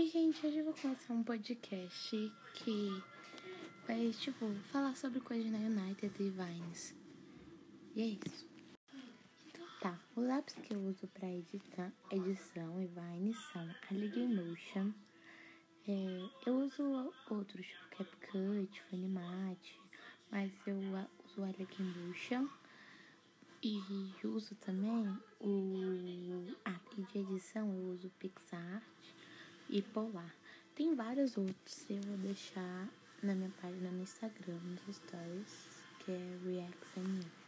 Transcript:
Oi, gente, hoje eu vou começar um podcast que vai, tipo, falar sobre coisas na United e Vines. E é isso. Então tá, os lápis que eu uso pra editar, edição e Vines são a Motion. É, eu uso outros, tipo CapCut, Funimate, mas eu uso a Motion. E uso também o. Ah, e de edição eu uso PixArt e Polar. Tem vários outros, eu vou deixar na minha página no Instagram, nos stories, que é ReactMU.